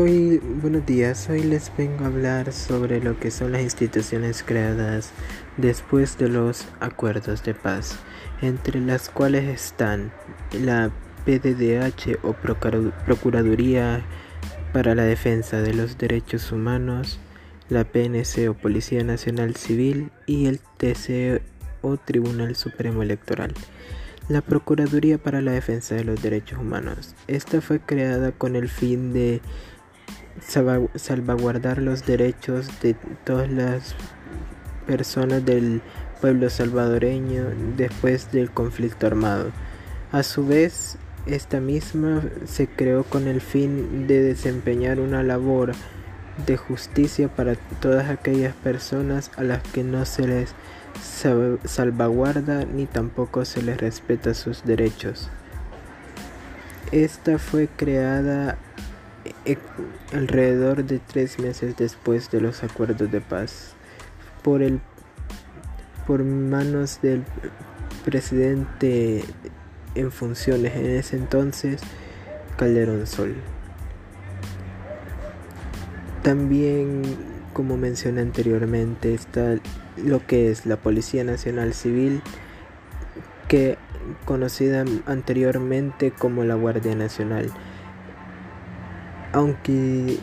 Buenos días, hoy les vengo a hablar sobre lo que son las instituciones creadas después de los acuerdos de paz, entre las cuales están la PDDH o Procuraduría para la Defensa de los Derechos Humanos, la PNC o Policía Nacional Civil y el TC o Tribunal Supremo Electoral. La Procuraduría para la Defensa de los Derechos Humanos. Esta fue creada con el fin de salvaguardar los derechos de todas las personas del pueblo salvadoreño después del conflicto armado. A su vez, esta misma se creó con el fin de desempeñar una labor de justicia para todas aquellas personas a las que no se les salvaguarda ni tampoco se les respeta sus derechos. Esta fue creada alrededor de tres meses después de los acuerdos de paz por el por manos del presidente en funciones en ese entonces Calderón Sol. También como mencioné anteriormente está lo que es la Policía Nacional Civil que conocida anteriormente como la Guardia Nacional aunque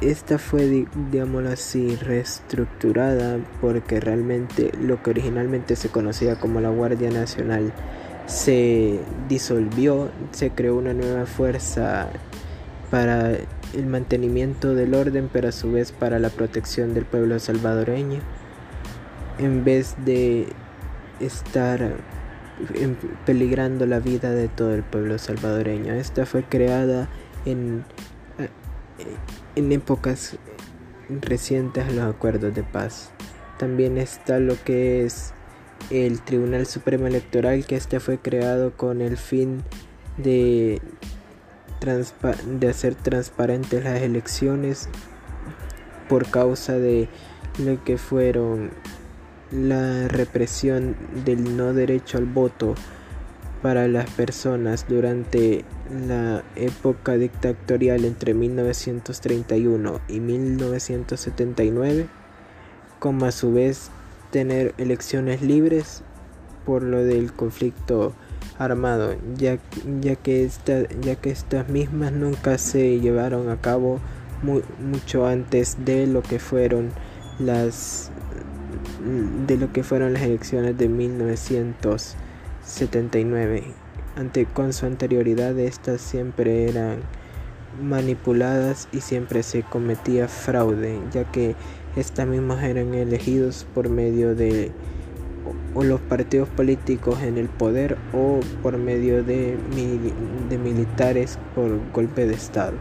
esta fue, digámoslo así, reestructurada porque realmente lo que originalmente se conocía como la Guardia Nacional se disolvió, se creó una nueva fuerza para el mantenimiento del orden, pero a su vez para la protección del pueblo salvadoreño, en vez de estar peligrando la vida de todo el pueblo salvadoreño. Esta fue creada en en épocas recientes los acuerdos de paz. También está lo que es el Tribunal Supremo Electoral, que este fue creado con el fin de, de hacer transparentes las elecciones por causa de lo que fueron la represión del no derecho al voto para las personas durante la época dictatorial entre 1931 y 1979, como a su vez tener elecciones libres por lo del conflicto armado, ya, ya, que, esta, ya que estas mismas nunca se llevaron a cabo mucho antes de lo que fueron las de lo que fueron las elecciones de 1979 ante, con su anterioridad estas siempre eran manipuladas y siempre se cometía fraude, ya que estas mismas eran elegidos por medio de o los partidos políticos en el poder o por medio de, de militares por golpe de Estado.